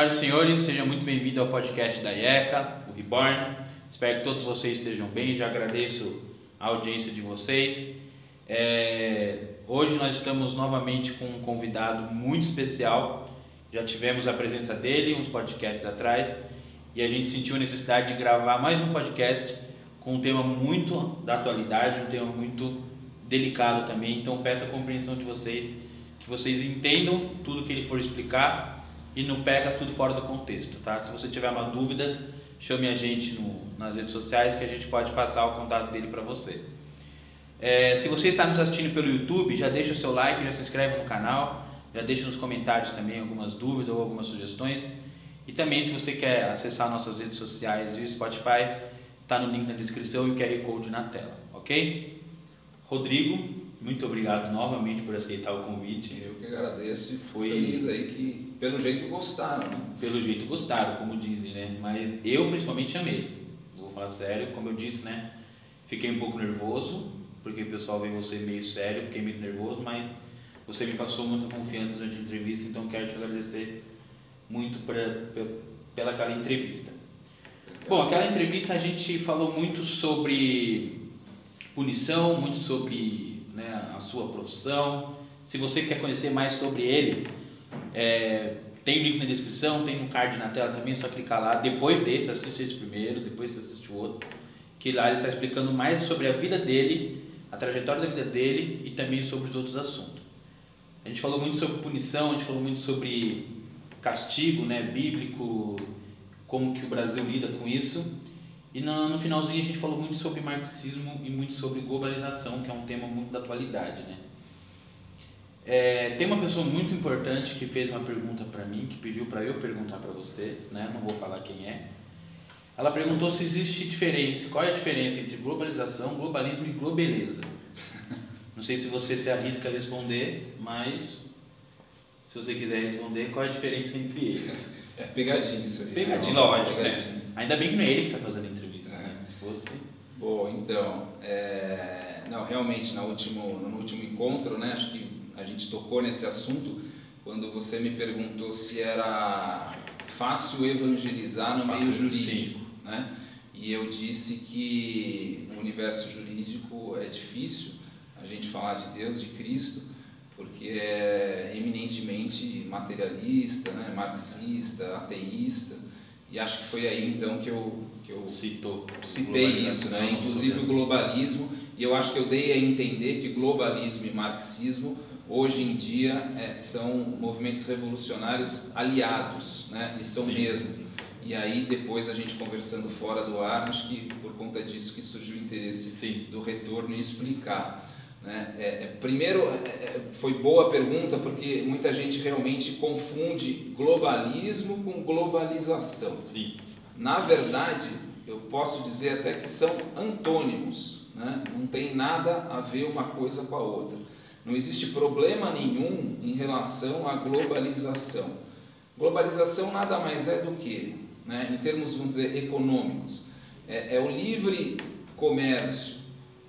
Senhoras e senhores, seja muito bem-vindo ao podcast da IECA, o Reborn. Espero que todos vocês estejam bem. Já agradeço a audiência de vocês. É, hoje nós estamos novamente com um convidado muito especial. Já tivemos a presença dele uns podcasts atrás e a gente sentiu a necessidade de gravar mais um podcast com um tema muito da atualidade, um tema muito delicado também. Então peço a compreensão de vocês, que vocês entendam tudo que ele for explicar e não pega tudo fora do contexto, tá? Se você tiver uma dúvida, chame a gente no, nas redes sociais que a gente pode passar o contato dele para você. É, se você está nos assistindo pelo YouTube, já deixa o seu like, já se inscreve no canal, já deixa nos comentários também algumas dúvidas ou algumas sugestões. E também se você quer acessar nossas redes sociais e o Spotify, está no link na descrição e o QR Code na tela, ok? Rodrigo, muito obrigado novamente por aceitar o convite. Eu que agradeço e fui feliz aí que pelo jeito gostaram, né? Pelo jeito gostaram, como dizem, né? Mas eu principalmente amei. Vou falar sério, como eu disse, né? Fiquei um pouco nervoso, porque o pessoal vê você meio sério, fiquei muito nervoso, mas você me passou muita confiança durante a entrevista, então quero te agradecer muito pra, pra, pela aquela entrevista. Bom, aquela entrevista a gente falou muito sobre punição, muito sobre né, a sua profissão. Se você quer conhecer mais sobre ele, é, tem o link na descrição, tem um card na tela também, é só clicar lá. Depois desse, assiste esse primeiro, depois você assiste o outro. Que lá ele está explicando mais sobre a vida dele, a trajetória da vida dele e também sobre os outros assuntos. A gente falou muito sobre punição, a gente falou muito sobre castigo né, bíblico, como que o Brasil lida com isso. E no, no, finalzinho a gente falou muito sobre marxismo e muito sobre globalização, que é um tema muito da atualidade, né? É, tem uma pessoa muito importante que fez uma pergunta para mim, que pediu para eu perguntar para você, né? Não vou falar quem é. Ela perguntou se existe diferença, qual é a diferença entre globalização, globalismo e globeleza. Não sei se você se arrisca a responder, mas se você quiser responder, qual é a diferença entre eles? É pegadinha isso aí. Pegadinha, né? lógico. Pegadinha. Né? Ainda bem que não é ele que está fazendo a entrevista, né? é. né? Se fosse. Bom, então, é... não, realmente, no último, no último encontro, né, acho que a gente tocou nesse assunto quando você me perguntou se era fácil evangelizar no fácil, meio jurídico, né? E eu disse que no universo jurídico é difícil a gente falar de Deus, de Cristo, porque é eminentemente materialista, né, marxista, ateísta, e acho que foi aí então que eu, que eu Citou. citei isso, né, inclusive o globalismo, e eu acho que eu dei a entender que globalismo e marxismo hoje em dia é, são movimentos revolucionários aliados, né, e são Sim. mesmo. E aí depois a gente conversando fora do ar, acho que por conta disso que surgiu o interesse Sim. do retorno em explicar. Né? É, é, primeiro, é, é, foi boa a pergunta porque muita gente realmente confunde globalismo com globalização. Sim. Na verdade, eu posso dizer até que são antônimos, né? não tem nada a ver uma coisa com a outra. Não existe problema nenhum em relação à globalização. Globalização nada mais é do que, né? em termos, vamos dizer, econômicos, é, é o livre comércio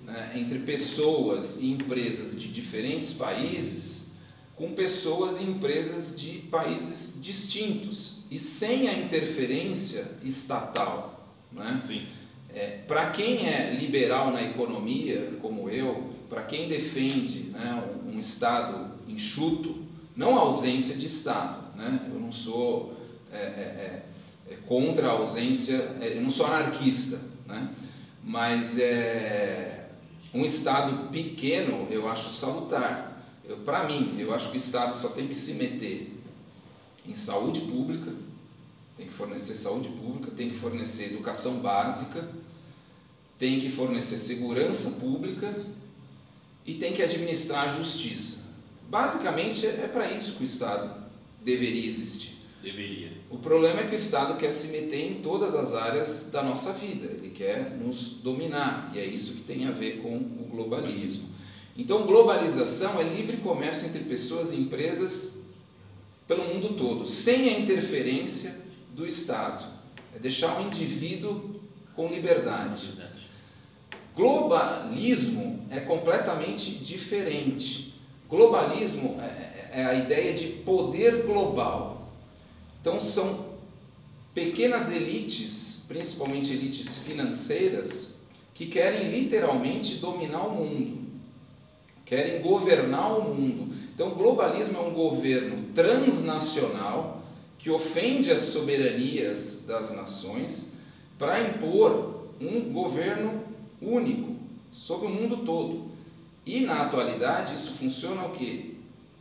né, entre pessoas e empresas de diferentes países com pessoas e empresas de países distintos e sem a interferência estatal. Né? Sim. É, para quem é liberal na economia, como eu, para quem defende né, um, Estado enxuto, não a ausência de Estado, né? eu não sou é, é, é, é contra a ausência, é, eu não sou anarquista, né? mas é, um Estado pequeno eu acho salutar. Para mim, eu acho que o Estado só tem que se meter em saúde pública, tem que fornecer saúde pública, tem que fornecer educação básica, tem que fornecer segurança pública e tem que administrar a justiça. Basicamente é para isso que o Estado deveria existir. Deveria. O problema é que o Estado quer se meter em todas as áreas da nossa vida, ele quer nos dominar, e é isso que tem a ver com o globalismo. Então, globalização é livre comércio entre pessoas e empresas pelo mundo todo, sem a interferência do Estado. É deixar o indivíduo com liberdade. Globalismo é completamente diferente. Globalismo é, é, é a ideia de poder global. Então são pequenas elites, principalmente elites financeiras, que querem literalmente dominar o mundo, querem governar o mundo. Então, o globalismo é um governo transnacional que ofende as soberanias das nações para impor um governo único sobre o mundo todo. E na atualidade isso funciona o que?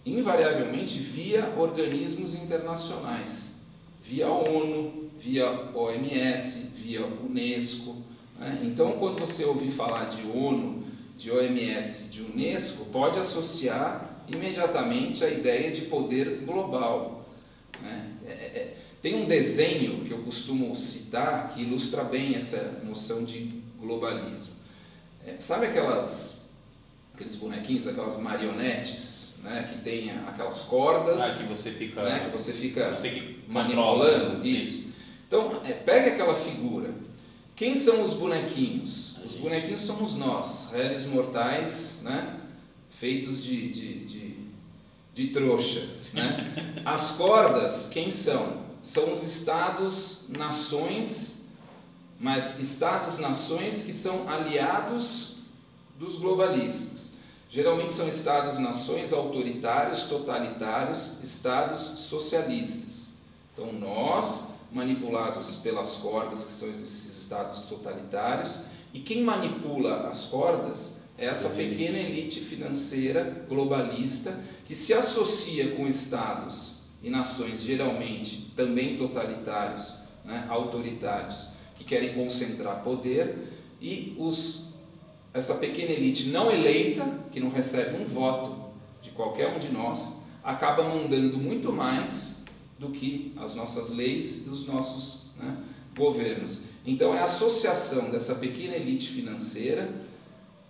Invariavelmente via organismos internacionais, via ONU, via OMS, via Unesco. Né? Então, quando você ouvir falar de ONU, de OMS, de Unesco, pode associar imediatamente a ideia de poder global. Né? É, é, é, tem um desenho que eu costumo citar que ilustra bem essa noção de globalismo. É, sabe aquelas, aqueles bonequinhos, aquelas marionetes, né, que tem aquelas cordas, ah, que você fica, né, que você fica que manipulando, isso. Então, é, pega aquela figura. Quem são os bonequinhos? Os bonequinhos somos nós, réis mortais, né, feitos de, de, de, de trouxa. Né? As cordas, quem são? São os estados, nações mas Estados-nações que são aliados dos globalistas. Geralmente são Estados-nações autoritários, totalitários, Estados socialistas. Então, nós, manipulados pelas cordas, que são esses Estados totalitários, e quem manipula as cordas é essa pequena elite financeira globalista que se associa com Estados e nações geralmente também totalitários, né, autoritários que querem concentrar poder, e os, essa pequena elite não eleita, que não recebe um voto de qualquer um de nós, acaba mandando muito mais do que as nossas leis e os nossos né, governos. Então, é a associação dessa pequena elite financeira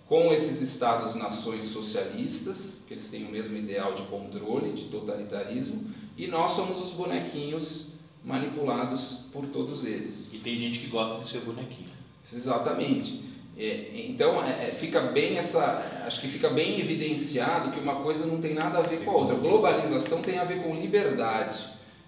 com esses estados-nações socialistas, que eles têm o mesmo ideal de controle, de totalitarismo, e nós somos os bonequinhos manipulados por todos eles. E tem gente que gosta de ser bonequinho. Exatamente. É, então é, é, fica bem essa, acho que fica bem evidenciado que uma coisa não tem nada a ver com a outra. Globalização tem a ver com liberdade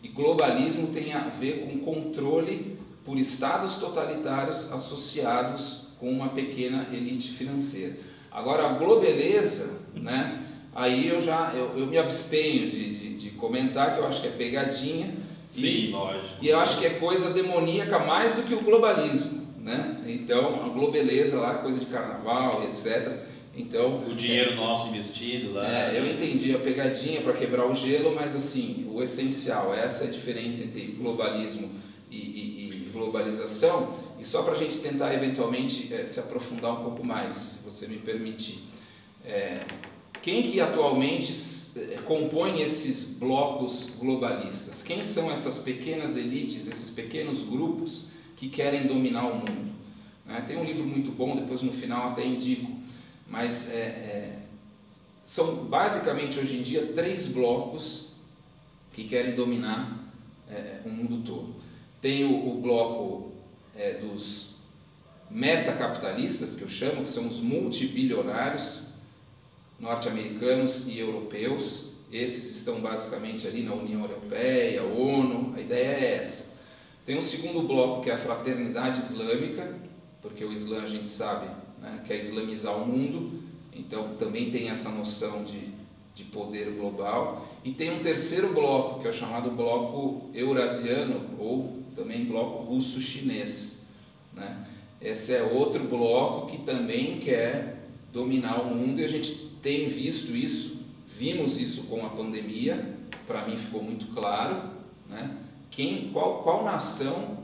e globalismo tem a ver com controle por estados totalitários associados com uma pequena elite financeira. Agora a globeleza, né? Aí eu já eu, eu me abstenho de, de, de comentar que eu acho que é pegadinha Sim, e, lógico. E eu acho que é coisa demoníaca mais do que o globalismo, né? Então, a globeleza lá, coisa de carnaval e etc. Então, o dinheiro é, nosso investido lá. É, eu entendi a pegadinha para quebrar o gelo, mas assim, o essencial, essa é a diferença entre globalismo e, e, e globalização. E só para a gente tentar eventualmente é, se aprofundar um pouco mais, se você me permitir. É, quem que atualmente compõem esses blocos globalistas? Quem são essas pequenas elites, esses pequenos grupos que querem dominar o mundo? Né? Tem um livro muito bom, depois no final até indico, mas é, é, são basicamente hoje em dia três blocos que querem dominar é, o mundo todo. Tem o, o bloco dos metacapitalistas, que eu chamo, que são os multibilionários, norte-americanos e europeus. Esses estão basicamente ali na União Europeia, ONU, a ideia é essa. Tem um segundo bloco que é a fraternidade islâmica, porque o Islã a gente sabe né, quer islamizar o mundo, então também tem essa noção de, de poder global. E tem um terceiro bloco, que é o chamado bloco eurasiano, ou também bloco russo-chinês. Né? Esse é outro bloco que também quer dominar o mundo e a gente tem visto isso, vimos isso com a pandemia, para mim ficou muito claro, né? Quem, qual, qual nação,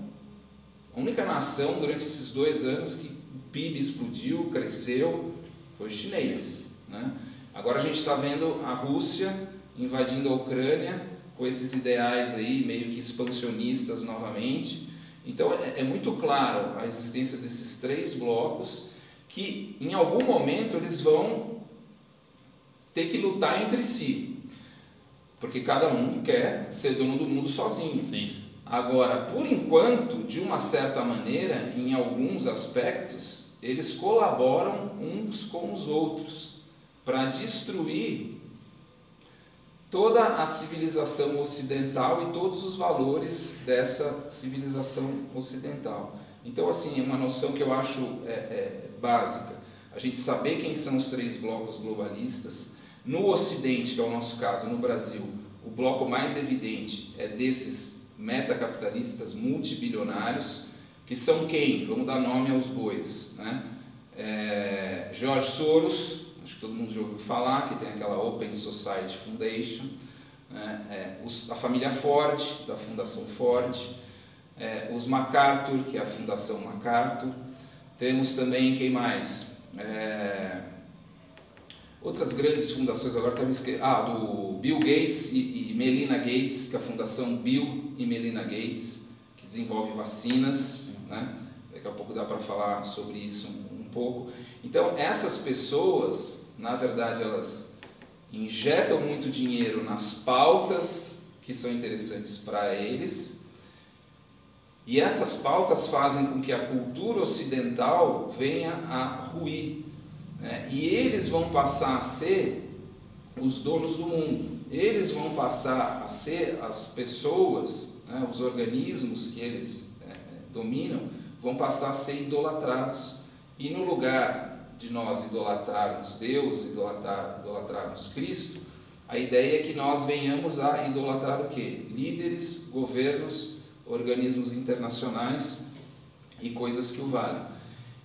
a única nação durante esses dois anos que o PIB explodiu, cresceu, foi o chinês, né? Agora a gente está vendo a Rússia invadindo a Ucrânia com esses ideais aí meio que expansionistas novamente. Então é, é muito claro a existência desses três blocos que em algum momento eles vão ter que lutar entre si. Porque cada um quer ser dono do mundo sozinho. Sim. Agora, por enquanto, de uma certa maneira, em alguns aspectos, eles colaboram uns com os outros para destruir toda a civilização ocidental e todos os valores dessa civilização ocidental. Então, assim, é uma noção que eu acho é, é, básica. A gente saber quem são os três blocos globalistas. No Ocidente, que é o nosso caso, no Brasil, o bloco mais evidente é desses metacapitalistas multibilionários, que são quem? Vamos dar nome aos bois. Né? É, Soros, acho que todo mundo já ouviu falar, que tem aquela Open Society Foundation, né? é, os, a família Ford, da Fundação Ford, é, os MacArthur, que é a Fundação MacArthur, temos também, quem mais? É, outras grandes fundações, agora estava esquecendo, ah, do Bill Gates e, e Melina Gates, que é a Fundação Bill e Melina Gates, que desenvolve vacinas, né? daqui a pouco dá para falar sobre isso um, um pouco. Então, essas pessoas, na verdade, elas injetam muito dinheiro nas pautas que são interessantes para eles, e essas pautas fazem com que a cultura ocidental venha a ruir. Né? E eles vão passar a ser os donos do mundo. Eles vão passar a ser as pessoas, né? os organismos que eles é, dominam, vão passar a ser idolatrados. E no lugar de nós idolatrarmos Deus, idolatrar, idolatrarmos Cristo, a ideia é que nós venhamos a idolatrar o quê? Líderes, governos, organismos internacionais e coisas que o valem.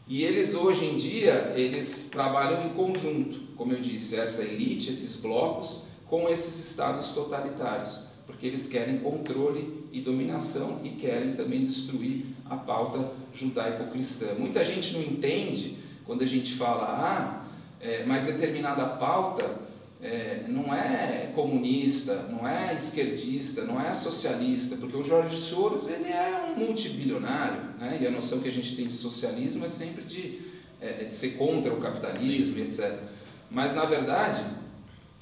E eles hoje em dia, eles trabalham em conjunto, como eu disse, essa elite, esses blocos, com esses estados totalitários, porque eles querem controle e dominação e querem também destruir a pauta judaico-cristã. Muita gente não entende quando a gente fala, ah, é, mas determinada pauta é, não é comunista, não é esquerdista, não é socialista, porque o Jorge Soros ele é um multibilionário, né? e a noção que a gente tem de socialismo é sempre de, é, de ser contra o capitalismo, etc. Mas na verdade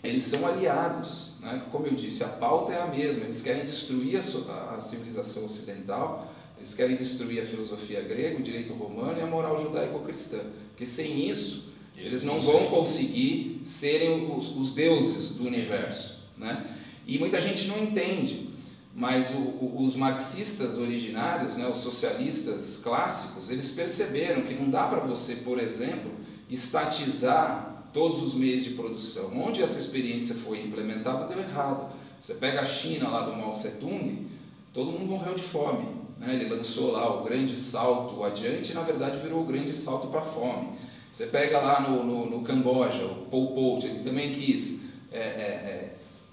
eles são aliados, né? como eu disse, a pauta é a mesma, eles querem destruir a, a civilização ocidental, eles querem destruir a filosofia grega, o direito romano e a moral judaico-cristã, porque sem isso eles não vão conseguir serem os, os deuses do universo. Né? E muita gente não entende, mas o, o, os marxistas originários, né, os socialistas clássicos, eles perceberam que não dá para você, por exemplo, estatizar todos os meios de produção. Onde essa experiência foi implementada, deu errado. Você pega a China lá do Mao Tse-tung, todo mundo morreu de fome. Né? Ele lançou lá o grande salto adiante e, na verdade, virou o grande salto para a fome. Você pega lá no, no, no Camboja, o Pol Pot, ele também quis é, é,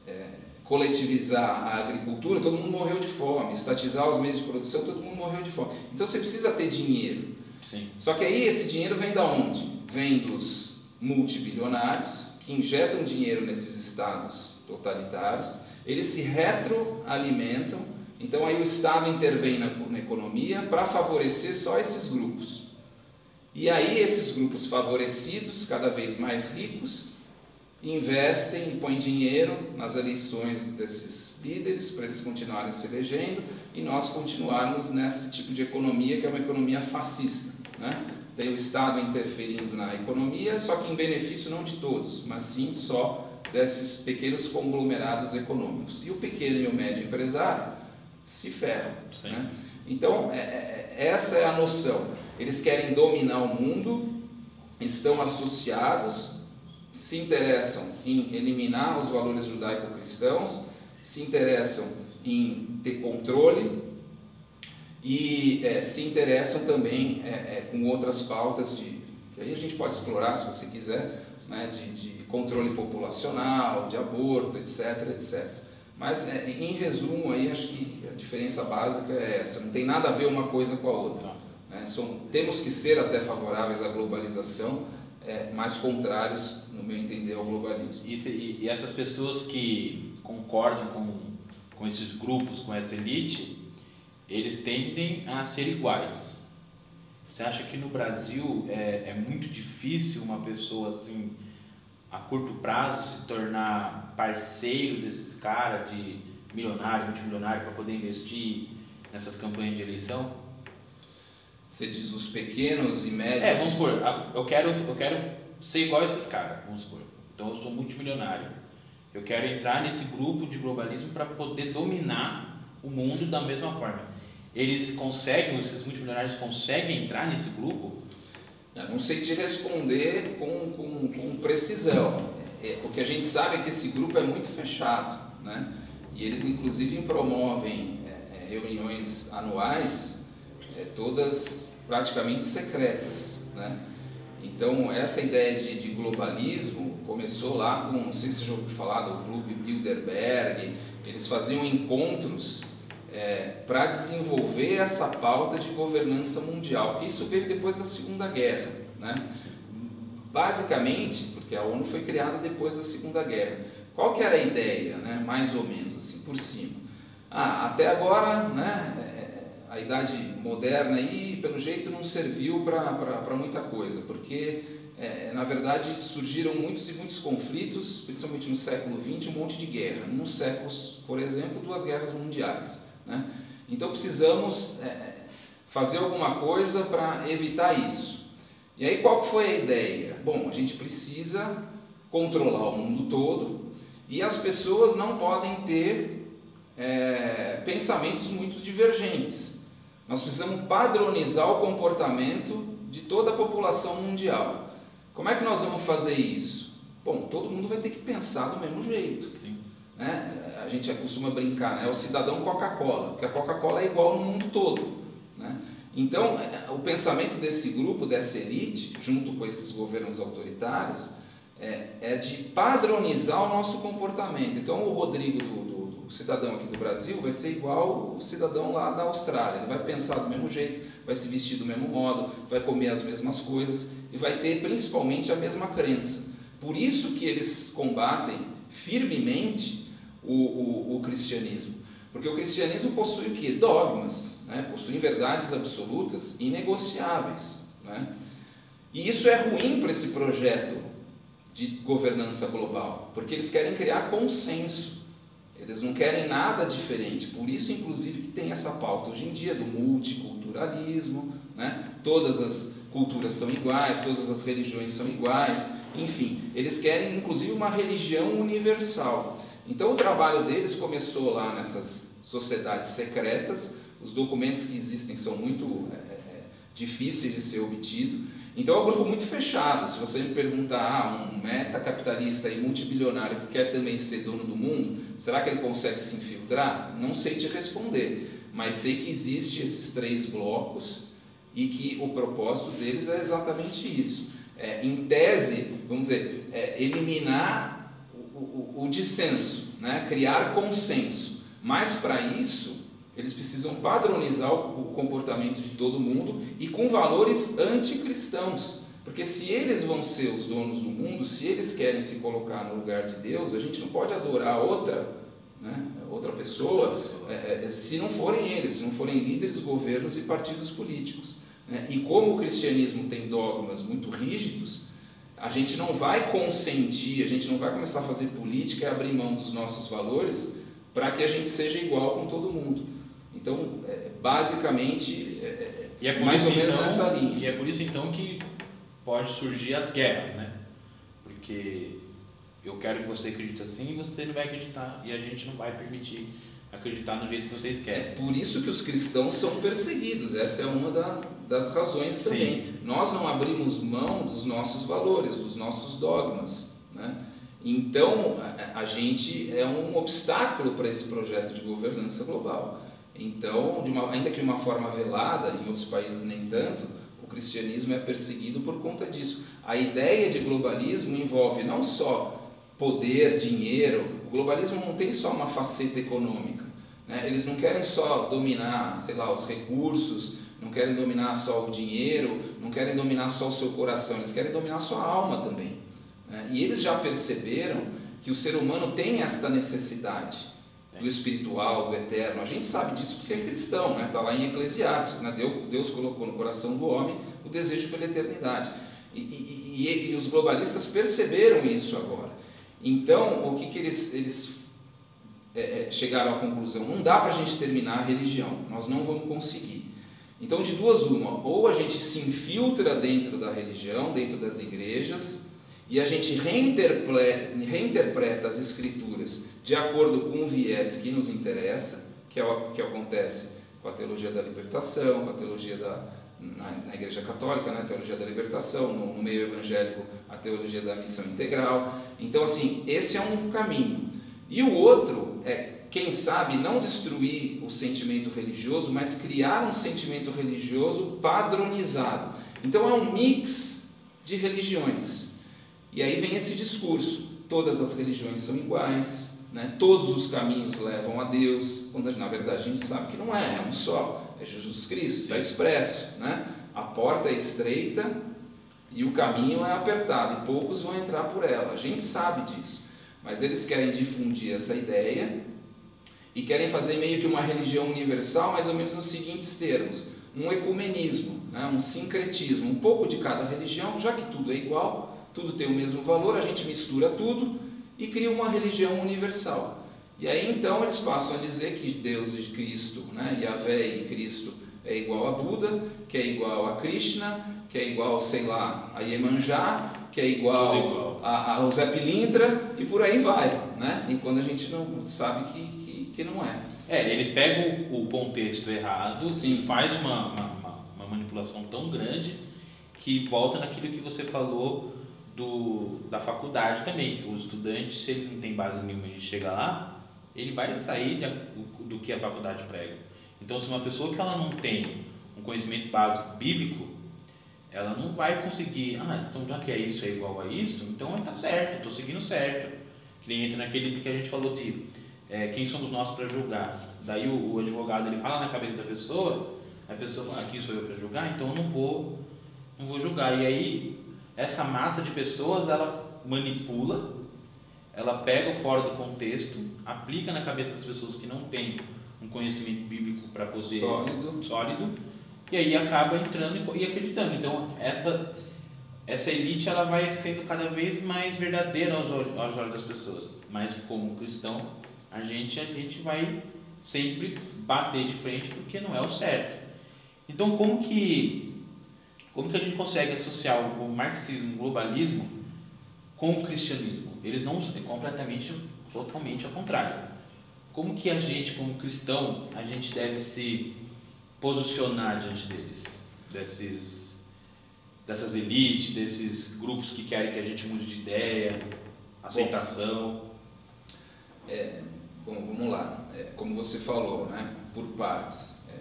é, é, coletivizar a agricultura, todo mundo morreu de fome, estatizar os meios de produção, todo mundo morreu de fome. Então você precisa ter dinheiro. Sim. Só que aí esse dinheiro vem da onde? Vem dos multibilionários que injetam dinheiro nesses estados totalitários, eles se retroalimentam, então aí o Estado intervém na, na economia para favorecer só esses grupos. E aí esses grupos favorecidos, cada vez mais ricos, investem e põem dinheiro nas eleições desses líderes para eles continuarem se elegendo e nós continuarmos nesse tipo de economia que é uma economia fascista. Né? Tem o Estado interferindo na economia, só que em benefício não de todos, mas sim só desses pequenos conglomerados econômicos. E o pequeno e o médio empresário se ferram. Né? Então, é, é, essa é a noção. Eles querem dominar o mundo, estão associados, se interessam em eliminar os valores judaico-cristãos, se interessam em ter controle e é, se interessam também é, é, com outras pautas de que aí a gente pode explorar se você quiser, né, de, de controle populacional, de aborto, etc, etc. Mas é, em resumo aí acho que a diferença básica é essa, não tem nada a ver uma coisa com a outra. Né? São, temos que ser até favoráveis à globalização, é, mas contrários, no meu entender, ao globalismo. E, e, essas pessoas que concordam com, com esses grupos, com essa elite, eles tendem a ser iguais. Você acha que no Brasil é, é muito difícil uma pessoa assim, a curto prazo, se tornar parceiro desses caras de milionário, multimilionário, para poder investir nessas campanhas de eleição? Você diz os pequenos e médios. É, vamos supor, eu quero, eu quero ser igual a esses caras, vamos supor. Então eu sou multimilionário. Eu quero entrar nesse grupo de globalismo para poder dominar o mundo da mesma forma. Eles conseguem, esses multimilionários conseguem entrar nesse grupo? Eu não sei te responder com, com, com precisão. É, o que a gente sabe é que esse grupo é muito fechado, né? E eles inclusive promovem é, é reuniões anuais, é, todas praticamente secretas, né? Então, essa ideia de, de, globalismo começou lá com, não sei se já ouviu falar do Clube Bilderberg, eles faziam encontros é, para desenvolver essa pauta de governança mundial, porque isso veio depois da Segunda Guerra. Né? Basicamente, porque a ONU foi criada depois da Segunda Guerra. Qual que era a ideia, né? mais ou menos, assim, por cima? Ah, até agora, né, a idade moderna aí, pelo jeito, não serviu para muita coisa, porque, é, na verdade, surgiram muitos e muitos conflitos, principalmente no século XX, um monte de guerra. Uns séculos, por exemplo, duas guerras mundiais. Né? Então, precisamos é, fazer alguma coisa para evitar isso. E aí, qual foi a ideia? Bom, a gente precisa controlar o mundo todo e as pessoas não podem ter é, pensamentos muito divergentes. Nós precisamos padronizar o comportamento de toda a população mundial. Como é que nós vamos fazer isso? Bom, todo mundo vai ter que pensar do mesmo jeito. Né? A gente costuma brincar, né? é o cidadão Coca-Cola, porque a Coca-Cola é igual no mundo todo. Né? Então, é, o pensamento desse grupo, dessa elite, junto com esses governos autoritários, é, é de padronizar o nosso comportamento. Então, o Rodrigo do, do o cidadão aqui do Brasil vai ser igual o cidadão lá da Austrália. Ele vai pensar do mesmo jeito, vai se vestir do mesmo modo, vai comer as mesmas coisas e vai ter principalmente a mesma crença. Por isso que eles combatem firmemente o, o, o cristianismo. Porque o cristianismo possui o que? Dogmas, né? possui verdades absolutas inegociáveis. Né? E isso é ruim para esse projeto de governança global, porque eles querem criar consenso. Eles não querem nada diferente, por isso, inclusive, que tem essa pauta hoje em dia do multiculturalismo, né? todas as culturas são iguais, todas as religiões são iguais, enfim, eles querem, inclusive, uma religião universal. Então, o trabalho deles começou lá nessas sociedades secretas, os documentos que existem são muito é, é difíceis de ser obtidos, então é um grupo muito fechado. Se você me perguntar, ah, um meta-capitalista e multibilionário que quer também ser dono do mundo, será que ele consegue se infiltrar? Não sei te responder, mas sei que existe esses três blocos e que o propósito deles é exatamente isso. É, em tese, vamos dizer, é eliminar o, o, o dissenso, né? criar consenso. Mas para isso, eles precisam padronizar o comportamento de todo mundo e com valores anticristãos. Porque se eles vão ser os donos do mundo, se eles querem se colocar no lugar de Deus, a gente não pode adorar outra, né, outra pessoa é, é, se não forem eles, se não forem líderes, governos e partidos políticos. Né? E como o cristianismo tem dogmas muito rígidos, a gente não vai consentir, a gente não vai começar a fazer política e abrir mão dos nossos valores para que a gente seja igual com todo mundo. Então, é, basicamente, é, é, é mais ou menos então, nessa linha. E é por isso então que pode surgir as guerras, né? Porque eu quero que você acredite assim e você não vai acreditar e a gente não vai permitir acreditar no jeito que vocês querem. É por isso que os cristãos são perseguidos, essa é uma da, das razões também. Sim. Nós não abrimos mão dos nossos valores, dos nossos dogmas, né? Então, a, a gente é um obstáculo para esse projeto de governança global. Então, uma, ainda que de uma forma velada, em outros países nem tanto, o cristianismo é perseguido por conta disso. A ideia de globalismo envolve não só poder, dinheiro, o globalismo não tem só uma faceta econômica. Né? Eles não querem só dominar, sei lá, os recursos, não querem dominar só o dinheiro, não querem dominar só o seu coração, eles querem dominar a sua alma também. Né? E eles já perceberam que o ser humano tem esta necessidade do espiritual, do eterno. A gente sabe disso porque é cristão, né? Está lá em Eclesiastes, né? Deus, Deus colocou no coração do homem o desejo pela eternidade. E, e, e, e os globalistas perceberam isso agora. Então, o que, que eles, eles é, é chegaram à conclusão? Não dá para a gente terminar a religião, nós não vamos conseguir. Então, de duas uma, ou a gente se infiltra dentro da religião, dentro das igrejas, e a gente reinterpreta as escrituras de acordo com o viés que nos interessa, que é o que acontece com a teologia da libertação, com a teologia da, na, na Igreja Católica, né, a teologia da libertação, no, no, meio evangélico, a teologia da missão integral. Então, assim, esse é um caminho. E o outro é, quem sabe, não destruir o sentimento religioso, mas criar um sentimento religioso padronizado. Então, é um mix de religiões. E aí vem esse discurso: todas as religiões são iguais, né? todos os caminhos levam a Deus, quando na verdade a gente sabe que não é, é um só, é Jesus Cristo, está expresso. Né? A porta é estreita e o caminho é apertado, e poucos vão entrar por ela, a gente sabe disso. Mas eles querem difundir essa ideia e querem fazer meio que uma religião universal, mais ou menos nos seguintes termos: um ecumenismo, né? um sincretismo, um pouco de cada religião, já que tudo é igual, tudo tem o mesmo valor, a gente mistura tudo e cria uma religião universal. E aí então eles passam a dizer que Deus e Cristo, né, Yahvé e Cristo é igual a Buda, que é igual a Krishna, que é igual, sei lá, a Iemanjá, que é igual, igual. A, a Zé Pilintra e por aí vai, né? E quando a gente não sabe que, que, que não é. É, eles pegam o contexto errado Sim. e faz uma, uma, uma manipulação tão grande que volta naquilo que você falou do, da faculdade também. O estudante, se ele não tem base nenhuma e chega lá, ele vai sair de, do que a faculdade prega. Então, se uma pessoa que ela não tem um conhecimento básico bíblico, ela não vai conseguir, ah, então já que é isso, é igual a isso, então está certo, estou seguindo certo. Que nem entra naquele que a gente falou de é, quem somos nós para julgar. Daí o, o, advogado ele fala na cabeça da pessoa, a pessoa fala, aqui sou eu para julgar, então eu não vou, não vou julgar. E aí essa massa de pessoas ela manipula, ela pega fora do contexto, aplica na cabeça das pessoas que não têm um conhecimento bíblico para poder sólido. sólido e aí acaba entrando e acreditando. Então essa essa elite ela vai sendo cada vez mais verdadeira aos olhos, aos olhos das pessoas. Mas como cristão a gente a gente vai sempre bater de frente porque não é o certo. Então como que como que a gente consegue associar o marxismo, o globalismo com o cristianismo? Eles não é completamente, totalmente ao contrário. Como que a gente, como cristão, a gente deve se posicionar diante deles, desses, dessas elites, desses grupos que querem que a gente mude de ideia, aceitação? Bom, é, bom vamos lá. É, como você falou, né, por partes. É,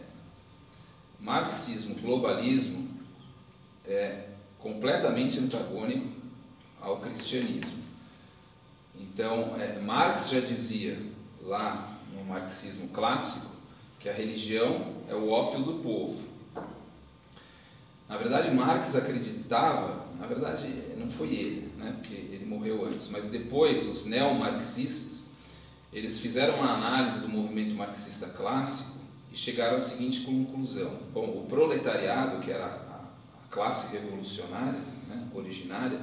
marxismo, globalismo é completamente antagônico ao cristianismo. Então, é, Marx já dizia lá no marxismo clássico que a religião é o ópio do povo. Na verdade, Marx acreditava, na verdade, não foi ele, né, porque ele morreu antes, mas depois os neomarxistas, eles fizeram uma análise do movimento marxista clássico e chegaram à seguinte conclusão: bom, o proletariado, que era classe revolucionária, né, originária,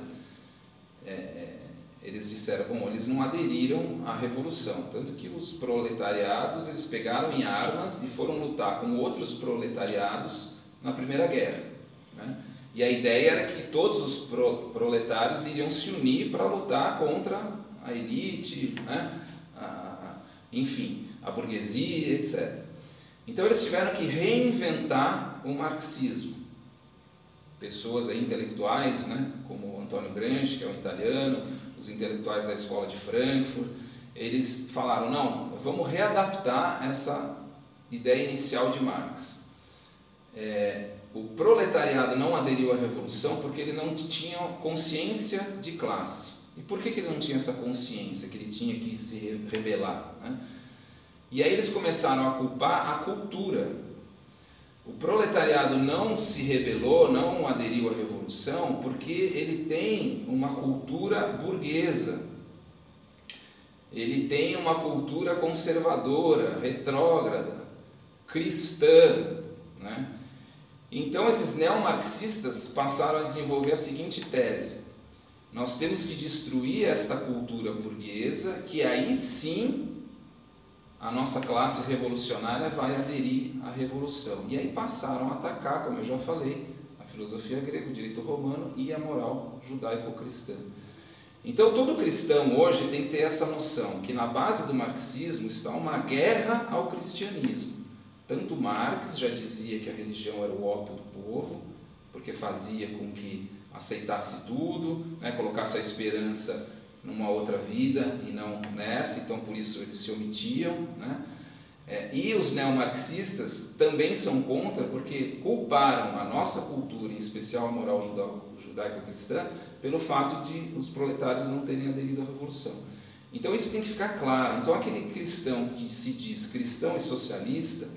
é, é, eles disseram, bom, eles não aderiram à revolução, tanto que os proletariados eles pegaram em armas e foram lutar com outros proletariados na Primeira Guerra. Né? E a ideia era que todos os pro, proletários iriam se unir para lutar contra a elite, né? a, a, enfim, a burguesia, etc. Então eles tiveram que reinventar o marxismo pessoas aí, intelectuais, né, como Antônio Gramsci, que é um italiano, os intelectuais da escola de Frankfurt, eles falaram, não, vamos readaptar essa ideia inicial de Marx. É, o proletariado não aderiu à revolução porque ele não tinha consciência de classe. E por que, que ele não tinha essa consciência, que ele tinha que se rebelar? Né? E aí eles começaram a culpar a cultura o proletariado não se rebelou, não aderiu à revolução, porque ele tem uma cultura burguesa. Ele tem uma cultura conservadora, retrógrada, cristã. Né? Então, esses neomarxistas passaram a desenvolver a seguinte tese: nós temos que destruir esta cultura burguesa, que aí sim a nossa classe revolucionária vai aderir à revolução. E aí passaram a atacar, como eu já falei, a filosofia grega, o direito romano e a moral judaico-cristã. Então, todo cristão hoje tem que ter essa noção que na base do marxismo está uma guerra ao cristianismo. Tanto Marx já dizia que a religião era o ópio do povo, porque fazia com que aceitasse tudo, né, colocasse a esperança numa outra vida e não nessa, então por isso eles se omitiam. Né? É, e os neomarxistas também são contra, porque culparam a nossa cultura, em especial a moral judaico-cristã, pelo fato de os proletários não terem aderido à revolução. Então isso tem que ficar claro. Então aquele cristão que se diz cristão e socialista,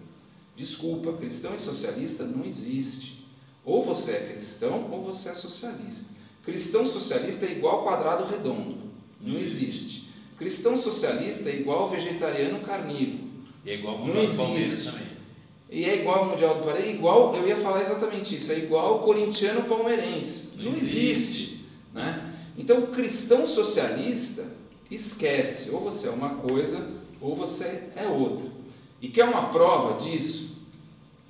desculpa, cristão e socialista não existe. Ou você é cristão ou você é socialista. Cristão socialista é igual quadrado redondo. Não existe. Cristão socialista é igual vegetariano carnívoro. E é igual ao Mundial do Palmeiras também. E é igual ao Mundial do Palmeiras, é igual, eu ia falar exatamente isso, é igual ao corintiano palmeirense. Não, Não existe. existe. Né? Então, o cristão socialista esquece, ou você é uma coisa ou você é outra. E quer uma prova disso?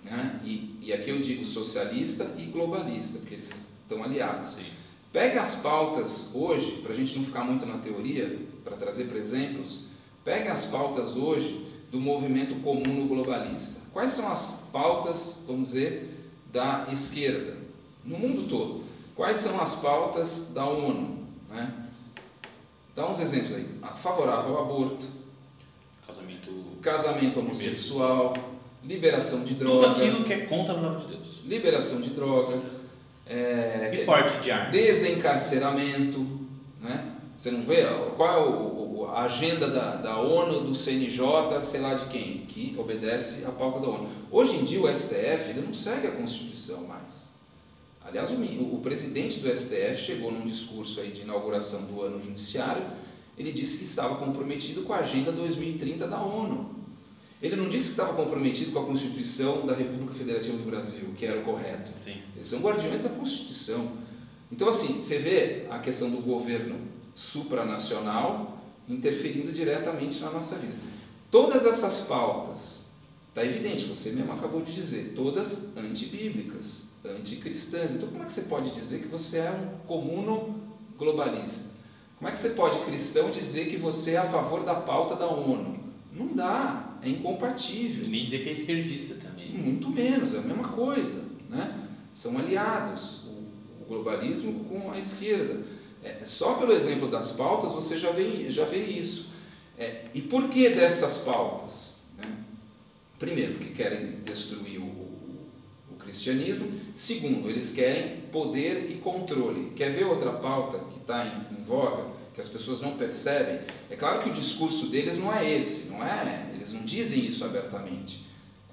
Né? E, e aqui eu digo socialista e globalista, porque eles estão aliados. Sim. Pegue as pautas hoje, para a gente não ficar muito na teoria, para trazer para exemplos, pegue as pautas hoje do movimento comum globalista. Quais são as pautas, vamos dizer, da esquerda no mundo todo? Quais são as pautas da ONU? Né? Dá uns exemplos aí. Favorável ao aborto, casamento, casamento homossexual, liberação de droga. Tudo aquilo que é contra a palavra de Deus. Liberação de droga. É, e porte de arma. Desencarceramento. Né? Você não vê qual é o, a agenda da, da ONU, do CNJ, sei lá de quem, que obedece à pauta da ONU. Hoje em dia o STF ele não segue a Constituição mais. Aliás, o, o presidente do STF chegou num discurso aí de inauguração do ano judiciário, ele disse que estava comprometido com a Agenda 2030 da ONU. Ele não disse que estava comprometido com a Constituição da República Federativa do Brasil, que era o correto. Sim. Eles são guardiões da Constituição. Então, assim, você vê a questão do governo supranacional interferindo diretamente na nossa vida. Todas essas pautas, está evidente, você mesmo acabou de dizer, todas antibíblicas, anticristãs. Então, como é que você pode dizer que você é um comuno globalista? Como é que você pode, cristão, dizer que você é a favor da pauta da ONU? Não dá, é incompatível. E nem dizer que é esquerdista também. Muito menos, é a mesma coisa. Né? São aliados, o globalismo com a esquerda. É, só pelo exemplo das pautas você já vê, já vê isso. É, e por que dessas pautas? Né? Primeiro, porque querem destruir o, o, o, cristianismo. Segundo, eles querem poder e controle. Quer ver outra pauta que está em, em voga, que as pessoas não percebem? É claro que o discurso deles não é esse, não é? Eles não dizem isso abertamente.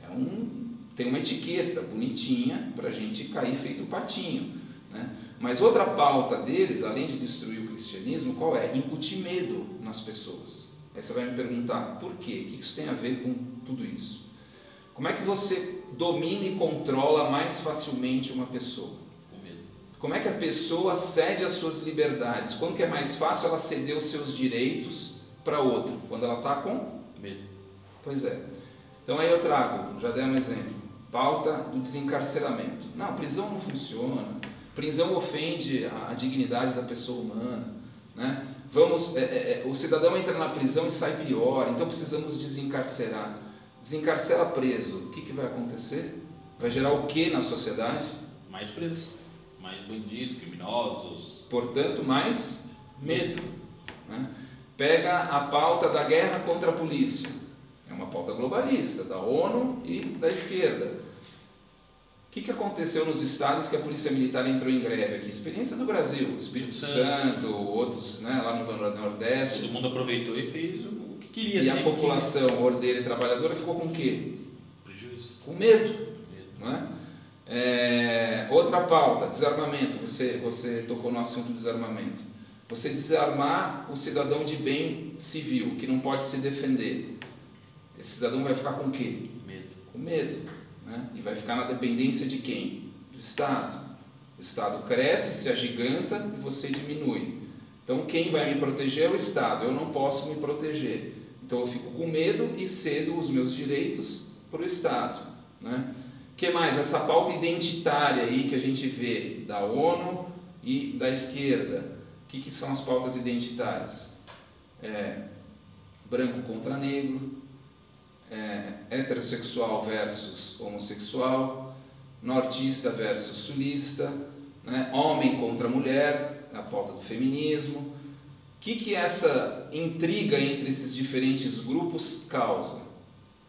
É um, tem uma etiqueta bonitinha para a gente cair feito patinho. Né? Mas outra pauta deles, além de destruir o cristianismo, qual é? Incutir medo nas pessoas. Aí você vai me perguntar, por quê? O que isso tem a ver com tudo isso? Como é que você domina e controla mais facilmente uma pessoa? Como é que a pessoa cede às suas liberdades? Quando que é mais fácil ela ceder os seus direitos para outro? Quando ela está com medo. Pois é. Então aí eu trago, já dei um exemplo, pauta do desencarceramento. Não, prisão não funciona. Prisão ofende a, a dignidade da pessoa humana. Né? Vamos, é, é, é, o cidadão entra na prisão e sai pior, então precisamos desencarcerar. Desencarcera preso, o que, que vai acontecer? Vai gerar o que na sociedade? Mais presos, mais bandidos, criminosos. Portanto, mais medo. Né? Pega a pauta da guerra contra a polícia. É uma pauta globalista, da ONU e da esquerda que, que aconteceu nos estados que a Polícia Militar entrou em greve aqui? Experiência do Brasil, Espírito Santo, Santo outros né, lá no Nordeste. Todo mundo aproveitou e fez o que queria. E a população ordeira e trabalhadora ficou com o quê? Prejuízo. Com medo. é? É, outra pauta, desarmamento. Você, você tocou no assunto desarmamento. Você desarmar o cidadão de bem civil, que não pode se defender. Esse cidadão vai ficar com o quê? Medo. Com medo. Né? E vai ficar na dependência de quem? Do Estado. O Estado cresce, se agiganta e você diminui. Então, quem vai me proteger é o Estado. Eu não posso me proteger. Então, eu fico com medo e cedo os meus direitos para o Estado. Né? que mais? Essa pauta identitária aí que a gente vê da ONU e da esquerda. O que, que são as pautas identitárias? É, branco contra negro, é, heterossexual versus homossexual, nortista versus sulista, né? homem contra mulher, a pauta do feminismo. O que, que essa intriga entre esses diferentes grupos causa?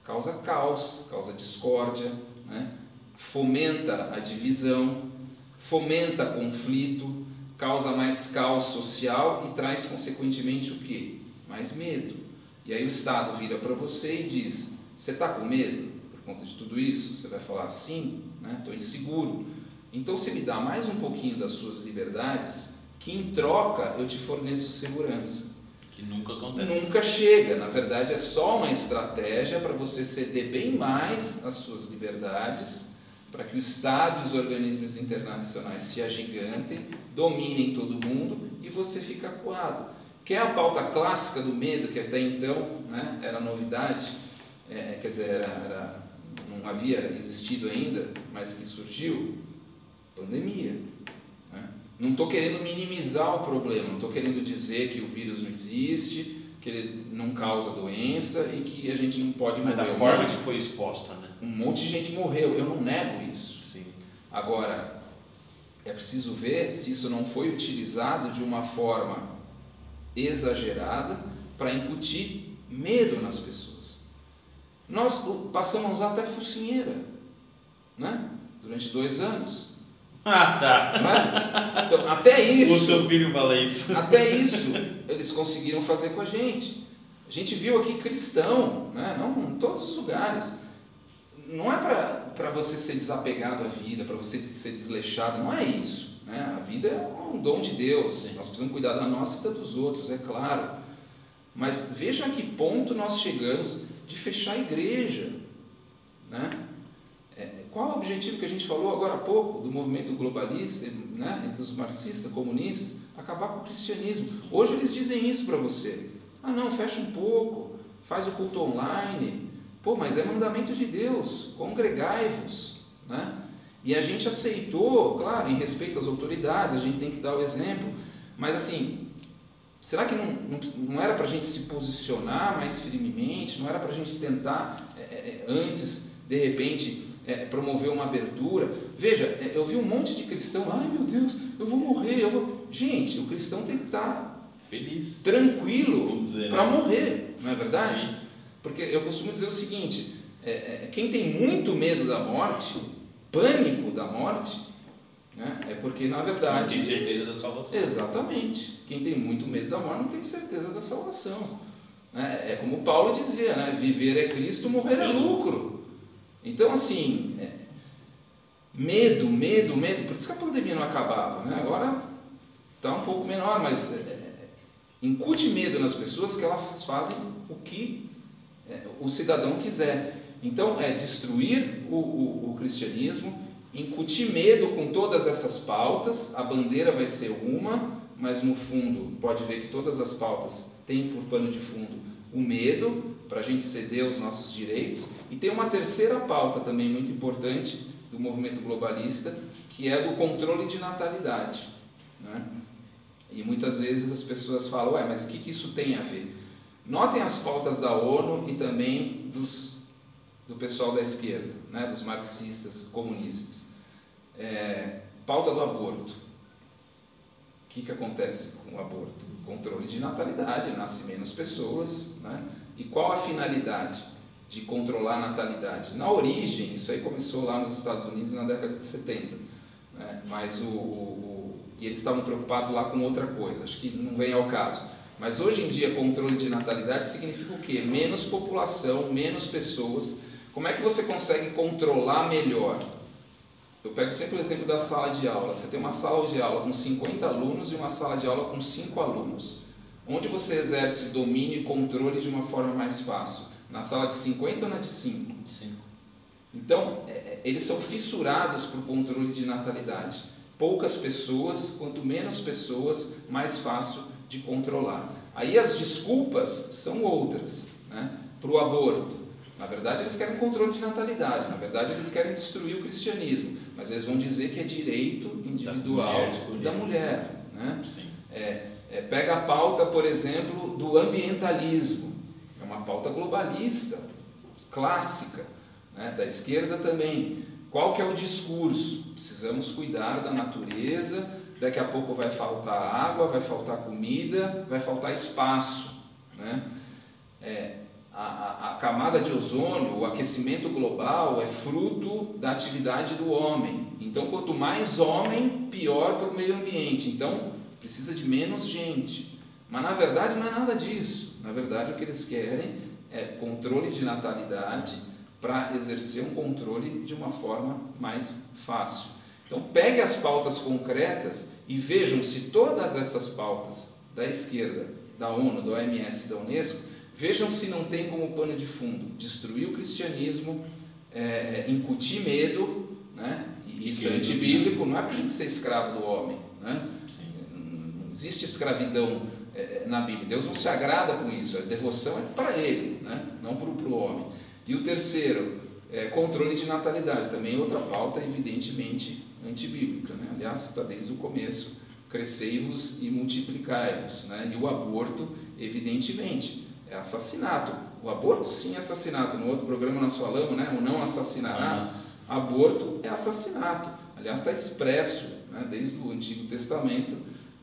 Causa caos, causa discórdia, né? fomenta a divisão, fomenta conflito, causa mais caos social e traz consequentemente o que? Mais medo. E aí o Estado vira para você e diz: Você está com medo por conta de tudo isso? Você vai falar sim, estou né? inseguro. Então você me dá mais um pouquinho das suas liberdades, que em troca eu te forneço segurança. Que nunca acontece. Nunca chega. Na verdade, é só uma estratégia para você ceder bem mais as suas liberdades para que o Estado e os organismos internacionais se agigantem, dominem todo mundo e você fica acuado. Que é a pauta clássica do medo, que até então né, era novidade, é, quer dizer, era, era, não havia existido ainda, mas que surgiu, pandemia. Né? Não estou querendo minimizar o problema, não estou querendo dizer que o vírus não existe, que ele não causa doença e que a gente não pode morrer. Mas da forma que foi exposta, né? Um monte de gente morreu, eu não nego isso. Sim. Agora, é preciso ver se isso não foi utilizado de uma forma exagerada para incutir medo nas pessoas. Nós passamos a usar até focinheira, né? Durante dois anos. Ah, tá. É? Então, até isso. O seu filho fala isso. Até isso eles conseguiram fazer com a gente. A gente viu aqui cristão, né? não em todos os lugares. Não é para você ser desapegado à vida, para você ser desleixado, não é isso. Né? A vida é um dom de Deus, nós precisamos cuidar da nossa e da dos outros, é claro. Mas veja a que ponto nós chegamos de fechar a igreja. Né? É, qual o objetivo que a gente falou agora há pouco do movimento globalista né, dos marxistas, comunistas? Acabar com o cristianismo. Hoje eles dizem isso para você. Ah, não, fecha um pouco, faz o culto online. Pô, mas é mandamento de Deus, congregai-vos. Né? E a gente aceitou, claro, em respeito às autoridades, a gente tem que dar o exemplo, mas assim, será que não, não, não era para a gente se posicionar mais firmemente, não era para a gente tentar é, é, antes, de repente, é, promover uma abertura. Veja, é, eu vi um monte de cristão, ai meu Deus, eu vou morrer, eu vou. Gente, o cristão tem que estar feliz, tranquilo para né? morrer, não é verdade? Sim. Porque eu costumo dizer o seguinte: é, é, quem tem muito medo da morte, pânico da morte, né, é porque na verdade. Não tem certeza da salvação. Exatamente. Quem tem muito medo da morte não tem certeza da salvação. É, é como Paulo dizia, né? Viver é Cristo, morrer é lucro. Então, assim, é, medo, medo, medo, por isso que a pandemia não acabava, né? Agora está um pouco menor, mas é, é, incute medo nas pessoas que elas fazem o que é, o cidadão quiser. Então, é destruir o, o, o cristianismo, incutir medo com todas essas pautas, a bandeira vai ser uma, mas no fundo, pode ver que todas as pautas têm por pano de fundo o medo, para a gente ceder os nossos direitos. E tem uma terceira pauta também muito importante do movimento globalista, que é do controle de natalidade. Né? E muitas vezes as pessoas falam, ué, mas o que, que isso tem a ver? Notem as pautas da ONU e também dos, do pessoal da esquerda, né? dos marxistas, comunistas. É, pauta do aborto. O que, que acontece com o aborto? Controle de natalidade, nasce menos pessoas, né? E qual a finalidade de controlar a natalidade? Na origem, isso aí começou lá nos Estados Unidos na década de 70, né? mas o, o, e eles estavam preocupados lá com outra coisa, acho que não vem ao caso. Mas hoje em dia, controle de natalidade significa o quê? Menos população, menos pessoas. Como é que você consegue controlar melhor? Eu pego sempre o exemplo da sala de aula. Você tem uma sala de aula com 50 alunos e uma sala de aula com 5 alunos. Onde você exerce domínio e controle de uma forma mais fácil? Na sala de 50 ou na de 5? 5. Então, é, é, eles são fissurados por controle de natalidade. Poucas pessoas, quanto menos pessoas, mais fácil de controlar. Aí as desculpas são outras. Né? Para o aborto, na verdade, eles querem controle de natalidade, na verdade, eles querem destruir o cristianismo, mas eles vão dizer que é direito individual da mulher. Da mulher né? É, é, pega a pauta, por exemplo, do ambientalismo, é uma pauta globalista, clássica, né? da esquerda também. Qual que é o discurso? Precisamos cuidar da natureza, daqui a pouco vai faltar água, vai faltar comida, vai faltar espaço. Né? É, a, a, camada de ozônio, o aquecimento global é fruto da atividade do homem. Então, quanto mais homem, pior para o meio ambiente. Então, precisa de menos gente. Mas na verdade não é nada disso. Na verdade, o que eles querem é controle de natalidade para exercer um controle de uma forma mais fácil. Então, pegue as pautas concretas e vejam se todas essas pautas da esquerda, da ONU, da OMS e da Unesco, vejam se não tem como pano de fundo destruir o cristianismo, é, é incutir medo, né? e isso é antibíblico, não é para a gente ser escravo do homem. Né? Não existe escravidão é, na Bíblia. Deus não se agrada com isso. A devoção é para Ele, né? não para o homem. E o terceiro, é, controle de natalidade, também outra pauta evidentemente antibíblica. Né? Aliás, está desde o começo, crescei-vos e multiplicai-vos. Né? E o aborto, evidentemente, é assassinato. O aborto sim é assassinato. No outro programa nós falamos, né? o não assassinarás. Aborto é assassinato. Aliás, está expresso né? desde o Antigo Testamento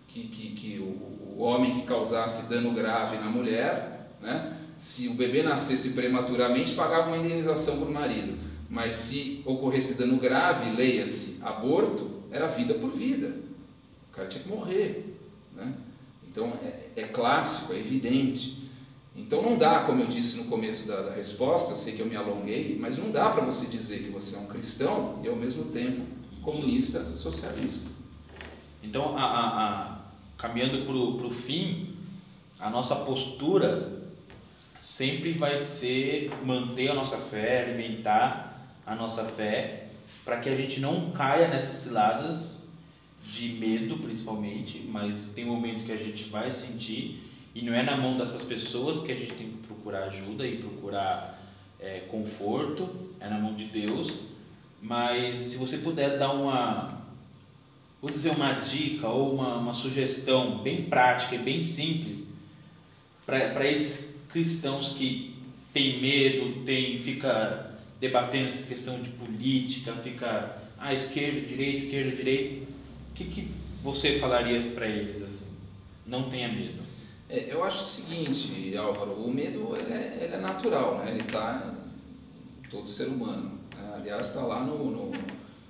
que, que, que o, o homem que causasse dano grave na mulher, né? se o bebê nascesse prematuramente, pagava uma indenização para o marido. Mas se ocorresse dano grave, leia-se aborto, era vida por vida. O cara tinha que morrer. Né? Então é, é, clássico, é evidente. Então não dá, como eu disse no começo da, da resposta, eu sei que eu me alonguei, mas não dá para você dizer que você é um cristão e ao mesmo tempo comunista socialista. Então, a, a, a, caminhando para o fim, a nossa postura sempre vai ser manter a nossa fé, alimentar a nossa fé, para que a gente não caia nessas ciladas de medo, principalmente, mas tem momentos que a gente vai sentir e não é na mão dessas pessoas que a gente tem que procurar ajuda e procurar é, conforto, é na mão de Deus. Mas se você puder dar uma, vou dizer uma dica ou uma, uma sugestão bem prática e bem simples para esses cristãos que têm medo, tem, fica debatendo essa questão de política, fica ah, esquerda, direita, esquerda, direita. O que, que você falaria para eles assim? Não tenha medo. É, eu acho o seguinte, Álvaro, o medo ele é, ele é natural, né? ele está em todo ser humano. Né? Aliás, está lá no, no,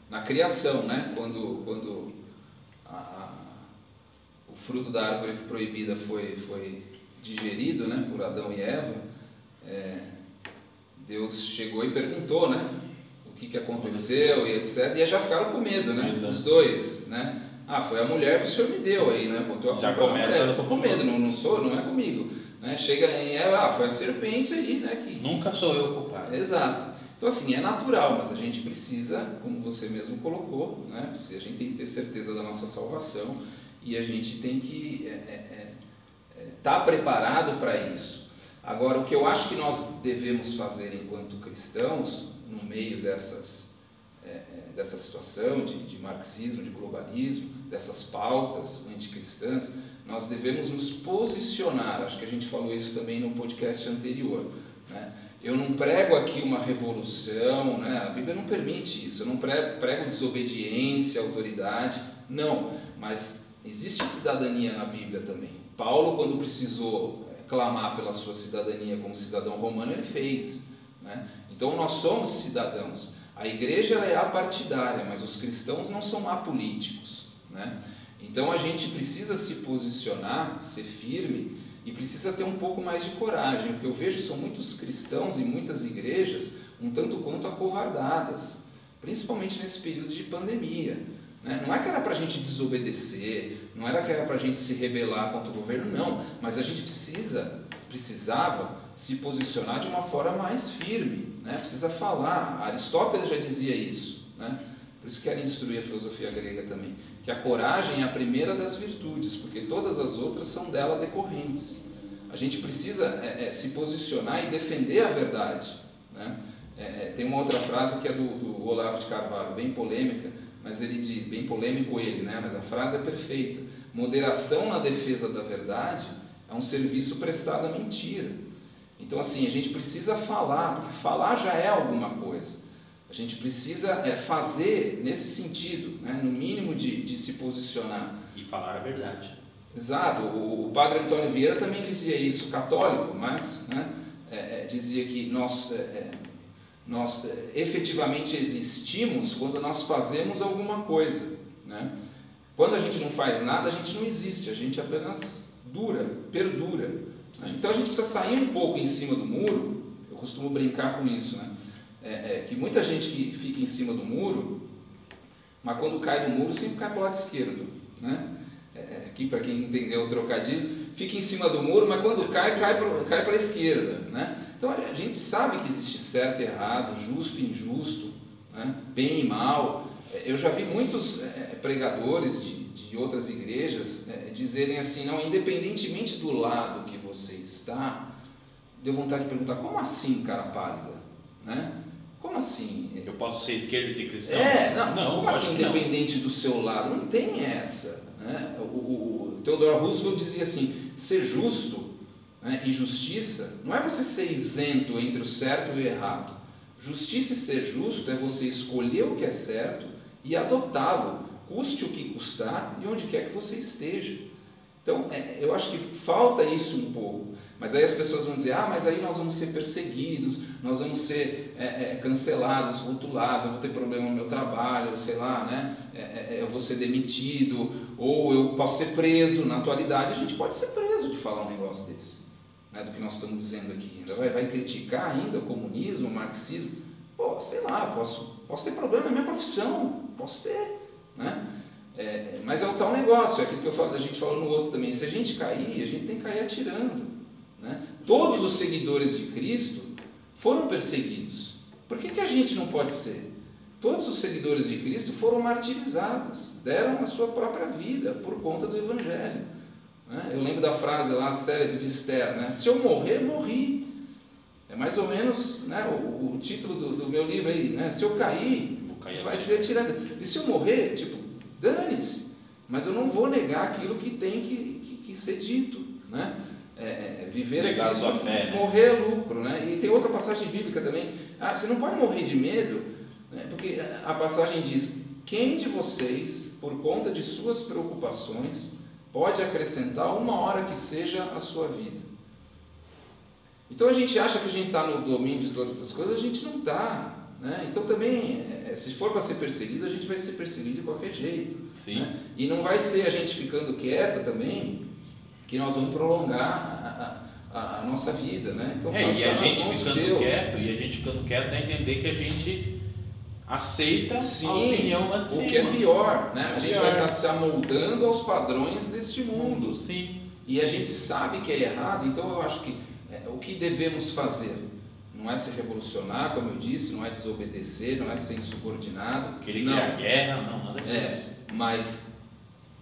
na criação, né? quando, quando a, a, o fruto da árvore proibida foi, foi digerido né, por Adão e Eva, é, Deus chegou e perguntou, né? O que, que aconteceu e etc. E já ficaram com medo, né? Os dois, né? Ah, foi a mulher que o senhor me deu aí, né? Botou a já começa, eu tô com medo, não, não sou, não é comigo. Né? Chega em Eva, ah, foi a serpente aí, né? Que... Nunca sou eu culpado. Exato. Então, assim, é natural, mas a gente precisa, como você mesmo colocou, né? A gente tem que ter certeza da nossa salvação e a gente tem que é, é, é está preparado para isso. Agora, o que eu acho que nós devemos fazer enquanto cristãos, no meio dessas, é, é, dessa situação de, de, marxismo, de globalismo, dessas pautas anticristãs, nós devemos nos posicionar. Acho que a gente falou isso também no podcast anterior. Né? Eu não prego aqui uma revolução, né? a Bíblia não permite isso. Eu não prego, prego desobediência, autoridade, não. Mas existe cidadania na Bíblia também. Paulo, quando precisou eh, clamar pela sua cidadania como cidadão romano, ele fez. Né? Então nós somos cidadãos. A igreja é apartidária, mas os cristãos não são apolíticos. Né? Então a gente precisa se posicionar, ser firme e precisa ter um pouco mais de coragem. O que eu vejo são muitos cristãos e muitas igrejas um tanto quanto acovardadas, principalmente nesse período de pandemia. Né? Não é que era para a gente desobedecer, não era que era para a gente se rebelar contra o governo, não. Mas a gente precisa, precisava se posicionar de uma forma mais firme, né? precisa falar. Aristóteles já dizia isso. Né? Por isso querem destruir a filosofia grega também. Que a coragem é a primeira das virtudes, porque todas as outras são dela decorrentes. A gente precisa é, é, se posicionar e defender a verdade. Né? É, é tem uma outra frase que é do, do Olavo de Carvalho, bem polêmica, mas ele diz, bem polêmico ele, né? mas a frase é perfeita. Moderação na defesa da verdade é um serviço prestado à mentira. Então, assim, a gente precisa falar, porque falar já é alguma coisa. A gente precisa é, fazer nesse sentido, né? no mínimo de, de se posicionar. E falar a verdade. Exato. O, o padre Antônio Vieira também dizia isso, católico, mas né? é, é, dizia que nós, é, é, nós é, efetivamente existimos quando nós fazemos alguma coisa. Né? Quando a gente não faz nada, a gente não existe, a gente apenas dura, perdura. Né? Então a gente precisa sair um pouco em cima do muro, eu costumo brincar com isso, né? É, é, que muita gente que fica em cima do muro, mas quando cai do muro sempre cai para o lado esquerdo. Né? É, é aqui, para quem entendeu o trocadilho, fica em cima do muro, mas quando cai, cai para cai a esquerda. Né? Então a gente sabe que existe certo e errado, justo e injusto, né? bem e mal. É, eu já vi muitos é, pregadores de, de outras igrejas é, dizerem assim: não, independentemente do lado que você está, deu vontade de perguntar: como assim, cara pálida? Né? Como assim? Eu posso ser esquerdo e ser cristão? É, não, não como assim independente não. do seu lado? Não tem essa. Né? O, o, o Theodore Roosevelt dizia assim, ser justo né, e justiça não é você ser isento entre o certo e o errado. Justiça e ser justo é você escolher o que é certo e adotá-lo, custe o que custar e onde quer que você esteja. Então, é, eu acho que falta isso um pouco. Mas aí as pessoas vão dizer, ah, mas aí nós vamos ser perseguidos, nós vamos ser é, é, cancelados, rotulados, eu vou ter problema no meu trabalho, sei lá, né? É, é, é, eu vou ser demitido, ou eu posso ser preso. Na atualidade, a gente pode ser preso de falar um negócio desse, né? do que nós estamos dizendo aqui. Vai, vai criticar ainda o comunismo, o marxismo. Pô, sei lá, posso, posso ter problema na minha profissão, posso ter, né? É, mas é o tal negócio, é aquilo que falo, a gente falou no outro também. Se a gente cair, a gente tem que cair atirando. Né? Todos os seguidores de Cristo foram perseguidos. Por que, que a gente não pode ser? Todos os seguidores de Cristo foram martirizados, deram a sua própria vida por conta do Evangelho. Né? Eu lembro da frase lá, célebre de Esther: né? Se eu morrer, morri. É mais ou menos né, o, o título do, do, meu livro aí: né? Se eu cair, vai ser tirado. E se eu morrer, tipo, dane-se. Mas eu não vou negar aquilo que tem que, que, que ser dito. Né? É, é, viver Negar é sua fé, né? morrer é lucro. Né? E tem outra passagem bíblica também. Ah, você não pode morrer de medo, né? porque a passagem diz: Quem de vocês, por conta de suas preocupações, pode acrescentar uma hora que seja a sua vida? Então a gente acha que a gente está no domínio de todas essas coisas, a gente não está. Né? Então também, é, se for para ser perseguido, a gente vai ser perseguido de qualquer jeito. Né? E não vai ser a gente ficando quieto também que nós vamos prolongar a, a, a nossa vida. Né? Então, é, e a gente ficando de quieto, e a gente ficando quieto a entender que a gente aceita Sim, a opinião lá de cima. O que é pior, né? É a gente pior. vai estar se amoldando aos padrões deste mundo. Sim. E a gente sabe que é errado, então eu acho que é, o que devemos fazer? Não é se revolucionar, como eu disse, não é desobedecer, não é ser insubordinado. Querer não. a guerra, não, nada é, disso. É, mas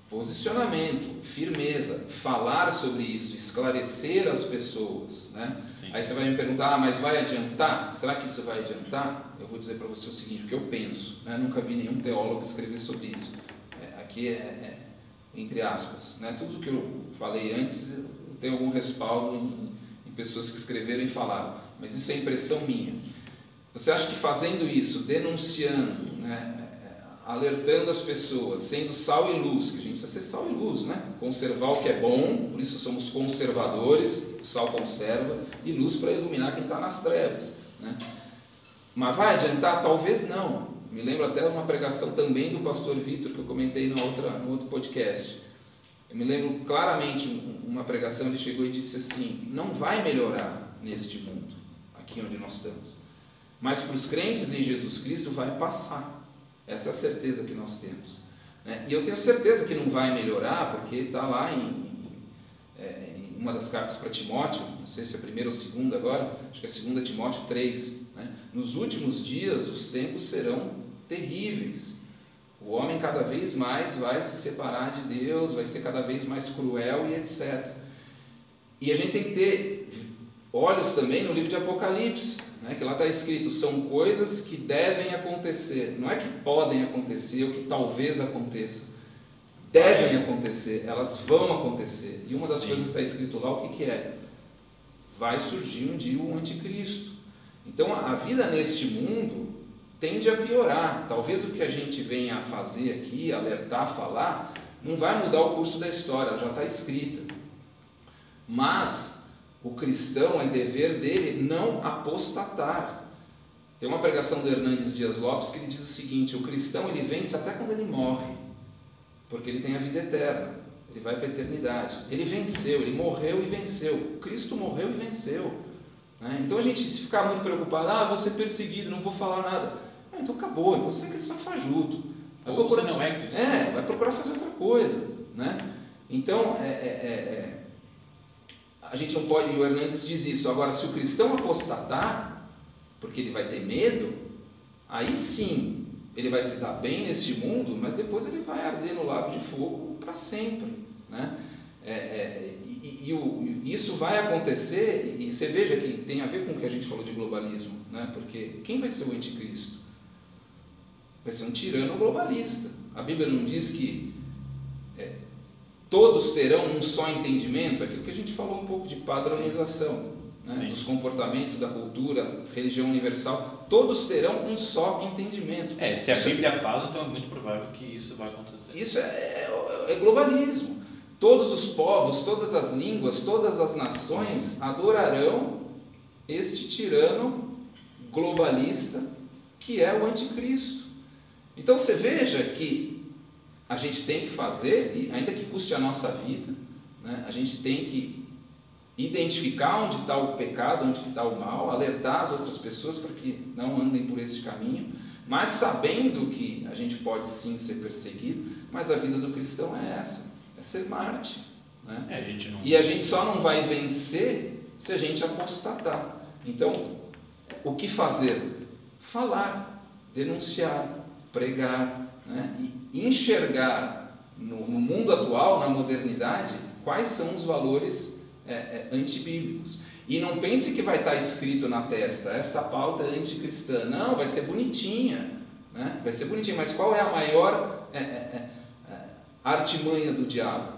posicionamento, firmeza, falar sobre isso, esclarecer as pessoas. Né? Aí você vai me perguntar, ah, mas vai adiantar? Será que isso vai adiantar? Eu vou dizer para você o seguinte, o que eu penso. Né? Nunca vi nenhum teólogo escrever sobre isso. É, aqui é, é, entre aspas. Né? Tudo que eu falei antes tem algum respaldo em, em pessoas que escreveram e falaram mas isso é impressão minha. Você acha que fazendo isso, denunciando, né, alertando as pessoas, sendo sal e luz, que a gente precisa ser sal e luz, né? Conservar o que é bom, por isso somos conservadores, o sal conserva, e luz para iluminar quem está nas trevas, né? Mas vai adiantar? Talvez não. Me lembro até uma pregação também do pastor Vitor que eu comentei no, outra, no outro podcast. Eu me lembro claramente uma pregação, ele chegou e disse assim: não vai melhorar neste mundo aqui onde nós estamos. Mas para os crentes em Jesus Cristo vai passar. Essa é a certeza que nós temos. Né? E eu tenho certeza que não vai melhorar, porque está lá em, é, em, uma das cartas para Timóteo, não sei se é a primeira ou segunda agora, acho que é a segunda Timóteo 3. Né? Nos últimos dias os tempos serão terríveis. O homem cada vez mais vai se separar de Deus, vai ser cada vez mais cruel e etc. E a gente tem que ter olhos também no livro de Apocalipse, né, que lá está escrito: são coisas que devem acontecer, não é que podem acontecer ou que talvez aconteça. Devem acontecer, elas vão acontecer. E uma das Sim. coisas que está escrito lá, o que, que é? Vai surgir um dia o anticristo. Então a vida neste mundo tende a piorar. Talvez o que a gente venha a fazer aqui, alertar, falar, não vai mudar o curso da história, já está escrita. Mas o cristão é dever dele não apostatar. Tem uma pregação do Hernandes Dias Lopes que ele diz o seguinte: o cristão ele vence até quando ele morre, porque ele tem a vida eterna, ele vai para a eternidade. Ele venceu, ele morreu e venceu. Cristo morreu e venceu. Né? Então a gente se ficar muito preocupado, ah, vou ser perseguido, não vou falar nada. Ah, então acabou, então você é cristão fajuto. Vai procurar, não é cristão. É, vai procurar fazer outra coisa. Né? Então, é, é, é a gente não pode, o Hernandes diz isso. Agora, se o cristão apostatar, porque ele vai ter medo, aí sim ele vai se dar bem neste mundo, mas depois ele vai arder no lago de fogo para sempre. Né? É, é, e, e o, isso vai acontecer, e você veja que tem a ver com o que a gente falou de globalismo, né? porque quem vai ser o anticristo? Vai ser um tirano globalista. A Bíblia não diz que é, todos terão um só entendimento, aquilo que a gente falou um pouco de padronização, né? dos comportamentos, da cultura, religião universal, todos terão um só entendimento. É, se a isso Bíblia é... fala, então é muito provável que isso vai acontecer. Isso é, é, é globalismo. Todos os povos, todas as línguas, todas as nações adorarão este tirano globalista que é o anticristo. Então você veja que a gente tem que fazer, ainda que custe a nossa vida, né, a gente tem que identificar onde está o pecado, onde está o mal, alertar as outras pessoas para que não andem por esse caminho, mas sabendo que a gente pode sim ser perseguido, mas a vida do cristão é essa, é ser Marte. Né? É, a não... E a gente só não vai vencer se a gente apostatar. Então, o que fazer? Falar, denunciar, pregar, né? e enxergar no, no, mundo atual, na modernidade, quais são os valores é, é, antibíblicos. E não pense que vai estar escrito na testa, esta pauta é anticristã. Não, vai ser bonitinha. Né? Vai ser bonitinha, mas qual é a maior é, é, é, é artimanha do diabo?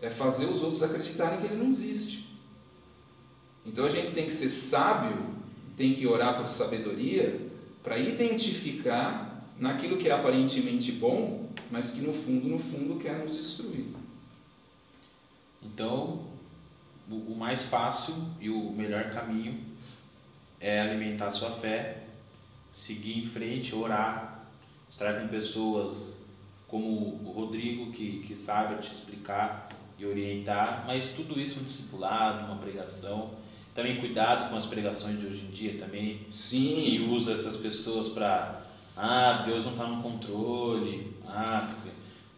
É fazer os outros acreditarem que ele não existe. Então a gente tem que ser sábio, tem que orar por sabedoria para identificar naquilo que é aparentemente bom, mas que no fundo, no fundo quer nos destruir. Então, o mais fácil e o melhor caminho é alimentar sua fé, seguir em frente, orar, estar com pessoas como o Rodrigo que, que sabe te explicar e orientar, mas tudo isso no discipulado, numa pregação. Também cuidado com as pregações de hoje em dia também, Sim. que usa essas pessoas para ah, Deus não está no controle, ah,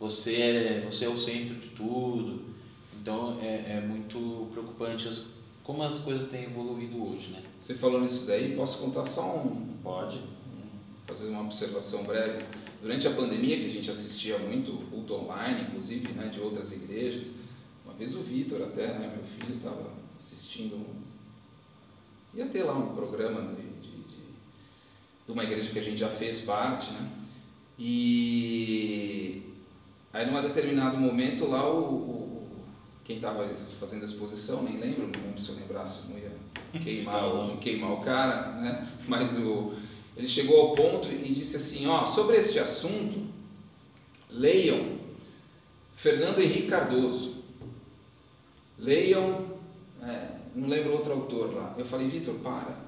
você é, você é o centro de tudo. Então é, é muito preocupante as, como as coisas têm evoluído hoje, né? Você falou nisso daí, posso contar só um. Pode. fazer uma observação breve. Durante a pandemia, que a gente assistia muito culto online, inclusive, né, de outras igrejas, uma vez o Vitor, até, né, meu filho, estava assistindo. Ia ter lá um programa de de uma igreja que a gente já fez parte, né? E aí num determinado momento lá o, o quem estava fazendo a exposição, nem lembro, não lembro se eu lembrasse, não ia queimar, o, queimar o cara, né? Mas o, ele chegou ao ponto e disse assim, ó, sobre este assunto, leiam Fernando Henrique Cardoso, leiam, é, não lembro outro autor lá. Eu falei, Vitor, para,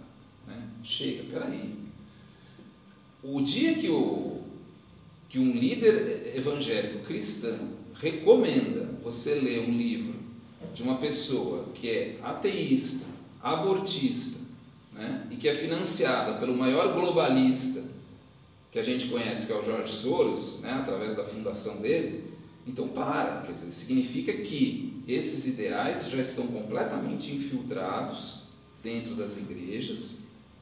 né? chega, peraí, o dia que, o, que um líder evangélico cristão recomenda você ler um livro de uma pessoa que é ateísta, abortista, né, e que é financiada pelo maior globalista que a gente conhece, que é o George Soros, né, através da fundação dele, então para, quer dizer, significa que esses ideais já estão completamente infiltrados dentro das igrejas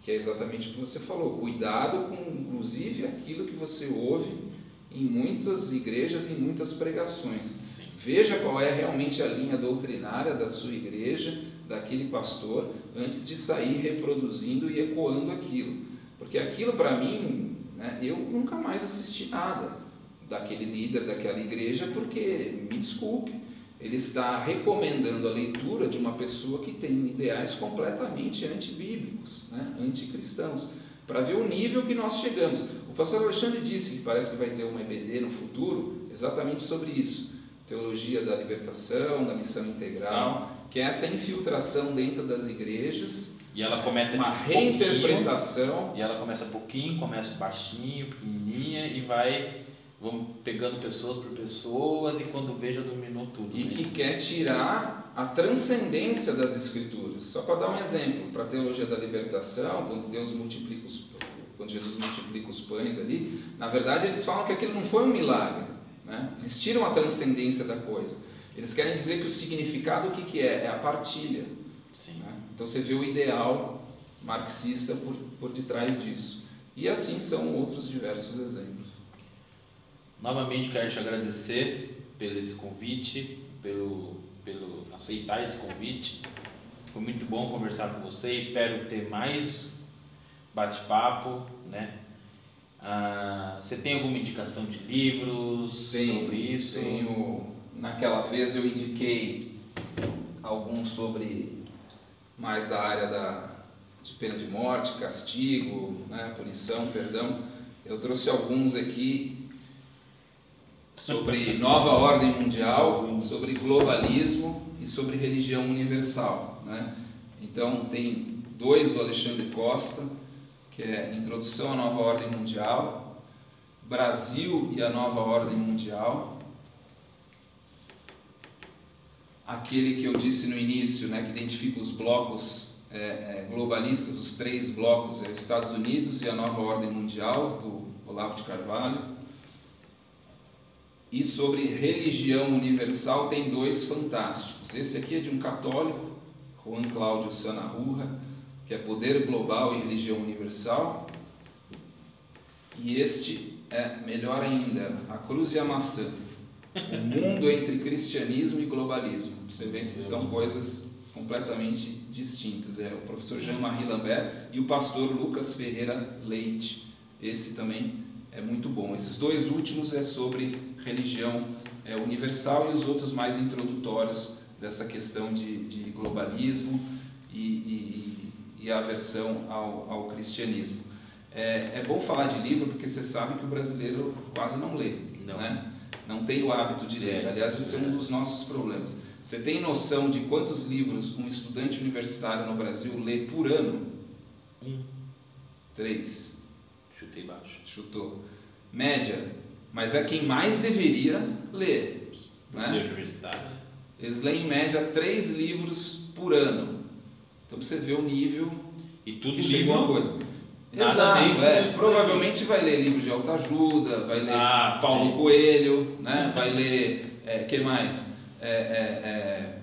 que é exatamente o que você falou. Cuidado com, inclusive, aquilo que você ouve em muitas igrejas, em muitas pregações. Sim. Veja qual é realmente a linha doutrinária da sua igreja, daquele pastor antes de sair reproduzindo e ecoando aquilo. Porque aquilo para mim, né, eu nunca mais assisti nada daquele líder, daquela igreja, porque, me desculpe, ele está recomendando a leitura de uma pessoa que tem ideais completamente antibíblicos, né, anticristãos, para ver o nível que nós chegamos. O pastor Alexandre disse que parece que vai ter uma EBD no futuro exatamente sobre isso. Teologia da libertação, da missão integral, Sim. que é essa infiltração dentro das igrejas. E ela começa uma reinterpretação. E ela começa pouquinho, começa baixinho, pequenininha e vai vamos pegando pessoas por pessoas e quando veja dominou tudo. E né? que quer tirar a transcendência das escrituras. Só para dar um exemplo, para a teologia da libertação, quando Deus multiplica os, quando Jesus multiplica os pães ali, na verdade eles falam que aquilo não foi um milagre. Né? Eles tiram a transcendência da coisa. Eles querem dizer que o significado o que, que é? É a partilha. Né? Então você vê o ideal marxista por, por detrás disso. E assim são outros diversos exemplos. Novamente quero te agradecer pelo esse convite, pelo, pelo aceitar esse convite. Foi muito bom conversar com você. Espero ter mais bate-papo, né? Ah, você tem alguma indicação de livros tenho, sobre isso? Tenho. Naquela vez eu indiquei alguns sobre mais da área da, de pena de morte, castigo, né, punição, perdão. Eu trouxe alguns aqui sobre nova ordem mundial, sobre globalismo e sobre religião universal. Né? Então, tem dois do Alexandre Costa, que é Introdução à Nova Ordem Mundial, Brasil e a Nova Ordem Mundial. Aquele que eu disse no início, né, que identifica os blocos é, é, globalistas, os três blocos, é Estados Unidos e a Nova Ordem Mundial, do Olavo de Carvalho. E sobre religião universal tem dois fantásticos. Esse aqui é de um católico, Juan Cláudio Sanahurra, que é Poder Global e Religião Universal. E este é melhor ainda, A Cruz e a Maçã. O mundo entre cristianismo e globalismo. Você vê que são coisas completamente distintas. É o professor Jean-Marie Lambert e o pastor Lucas Ferreira Leite. Esse também é muito bom. Esses dois últimos é sobre religião é, universal e os outros mais introdutórios dessa questão de, de globalismo e, e, e a aversão ao, ao cristianismo. É, é, bom falar de livro porque você sabe que o brasileiro quase não lê, não, né? não tem o hábito de ler. É, Aliás, esse é um dos nossos problemas. Você tem noção de quantos livros um estudante universitário no Brasil lê por ano? Um. Três. Chutei baixo. Chutou. Média. Mas é quem mais deveria ler. Né? universitário. Né? Eles leem em média três livros por ano. Então você vê o nível e tudo que chegou a coisa. Exato, é, provavelmente vai ler livro de autoajuda, vai ler ah, Paulo sim. Coelho, né? vai ler, é, que mais? É, é, é,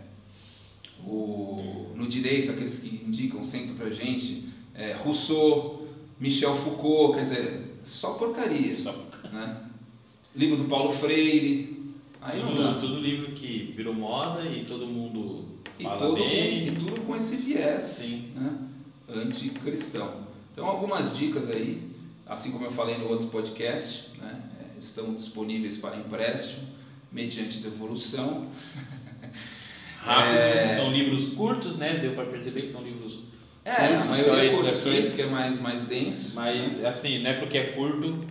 o, no direito, aqueles que indicam sempre pra gente, é, Rousseau, Michel Foucault, quer dizer, só porcaria. Só porcaria. Né? Livro do Paulo Freire. Aí tudo, tudo livro que virou moda e todo mundo e fala bem. E tudo com esse viés Sim. Né? anticristão. Então, algumas dicas aí, assim como eu falei no outro podcast, né? É, estão disponíveis para empréstimo, mediante devolução. Rápido, é... são livros curtos, né? Deu para perceber que são livros é, curtos, a maioria é curto, esse que é mais, mais denso. Mas, assim, não é porque é curto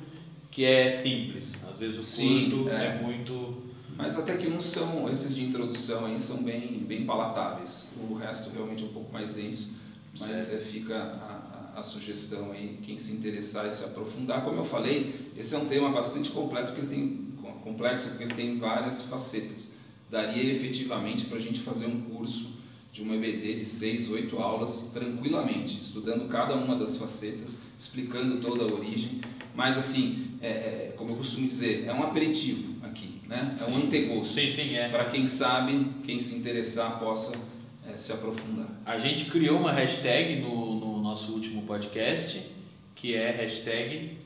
que é simples. Às vezes o Sim, curto é. é. muito... Mas até que uns são, esses de introdução aí, são bem, bem palatáveis. O resto realmente é um pouco mais denso, mas é, fica a, a, a, sugestão aí, quem se interessar e se aprofundar. Como eu falei, esse é um tema bastante completo, porque ele tem, complexo, porque ele tem várias facetas. Daria efetivamente para a gente fazer um curso de uma EBD de 6, 8 aulas tranquilamente, estudando cada uma das facetas, explicando toda a origem. Mas assim, é, é, como eu costumo dizer, é um aperitivo aqui, né? É sim. um antegosto. Sim, sim, é. Para quem sabe, quem se interessar possa é, se aprofundar. A gente criou uma hashtag no, no nosso último podcast, que é hashtag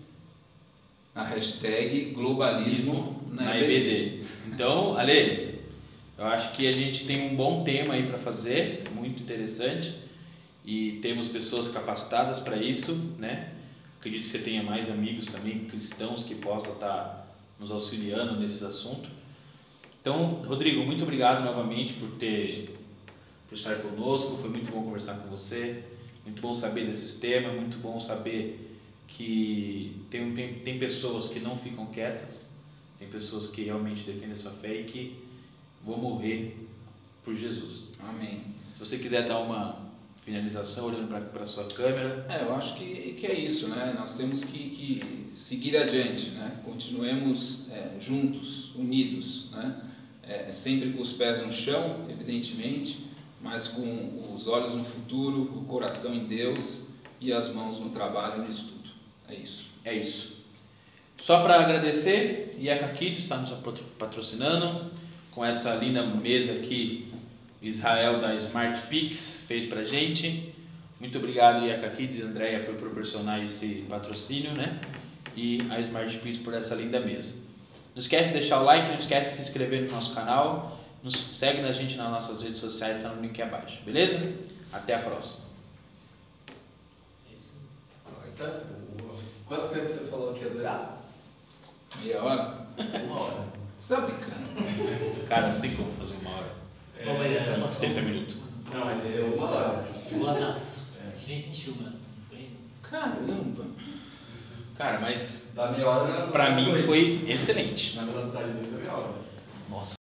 a hashtag globalismo na, na EBD. Então, Ale, Eu acho que a gente tem um bom tema aí para fazer, muito interessante, e temos pessoas capacitadas para isso, né? Acredito que você tenha mais amigos também, cristãos, que possam estar tá nos auxiliando nesses assuntos. Então, Rodrigo, muito obrigado novamente por ter por estar conosco. Foi muito bom conversar com você. Muito bom saber desses temas, muito bom saber que tem, tem, tem pessoas que não ficam quietas, tem pessoas que realmente defendem a sua fé e que vão morrer por Jesus. Amém. Se você quiser dar uma finalização olhando para a sua câmera. É, eu acho que, que é isso, né? Nós temos que, que seguir adiante, né? Continuemos é, juntos, unidos, né? É, sempre com os pés no chão, evidentemente, mas com os olhos no futuro, o coração em Deus e as mãos no trabalho e no estudo. É isso. É isso. Só para agradecer, IECA Kids está nos patrocinando com essa linda mesa aqui, Israel da Smart Pix fez para gente. Muito obrigado, IECA Kids e Andréia, por proporcionar esse patrocínio, né? E a Smart Pix por essa linda mesa. Não esquece de deixar o like, não esquece de se inscrever no nosso canal nos segue na gente nas nossas redes sociais, está no link abaixo. Beleza? Até a próxima. Então, quanto tempo você falou que ia durar? Meia hora? Uma hora. Você tá brincando? Cara, não tem como fazer uma hora. É, Bom, mas essa é uma 70 minutos. Não, mas é uma hora. Boadaço. A gente nem sentiu, mano. Foi... Caramba! Cara, mas Da meia hora na pra mim foi excelente. Na velocidade dele foi meia hora. Nossa.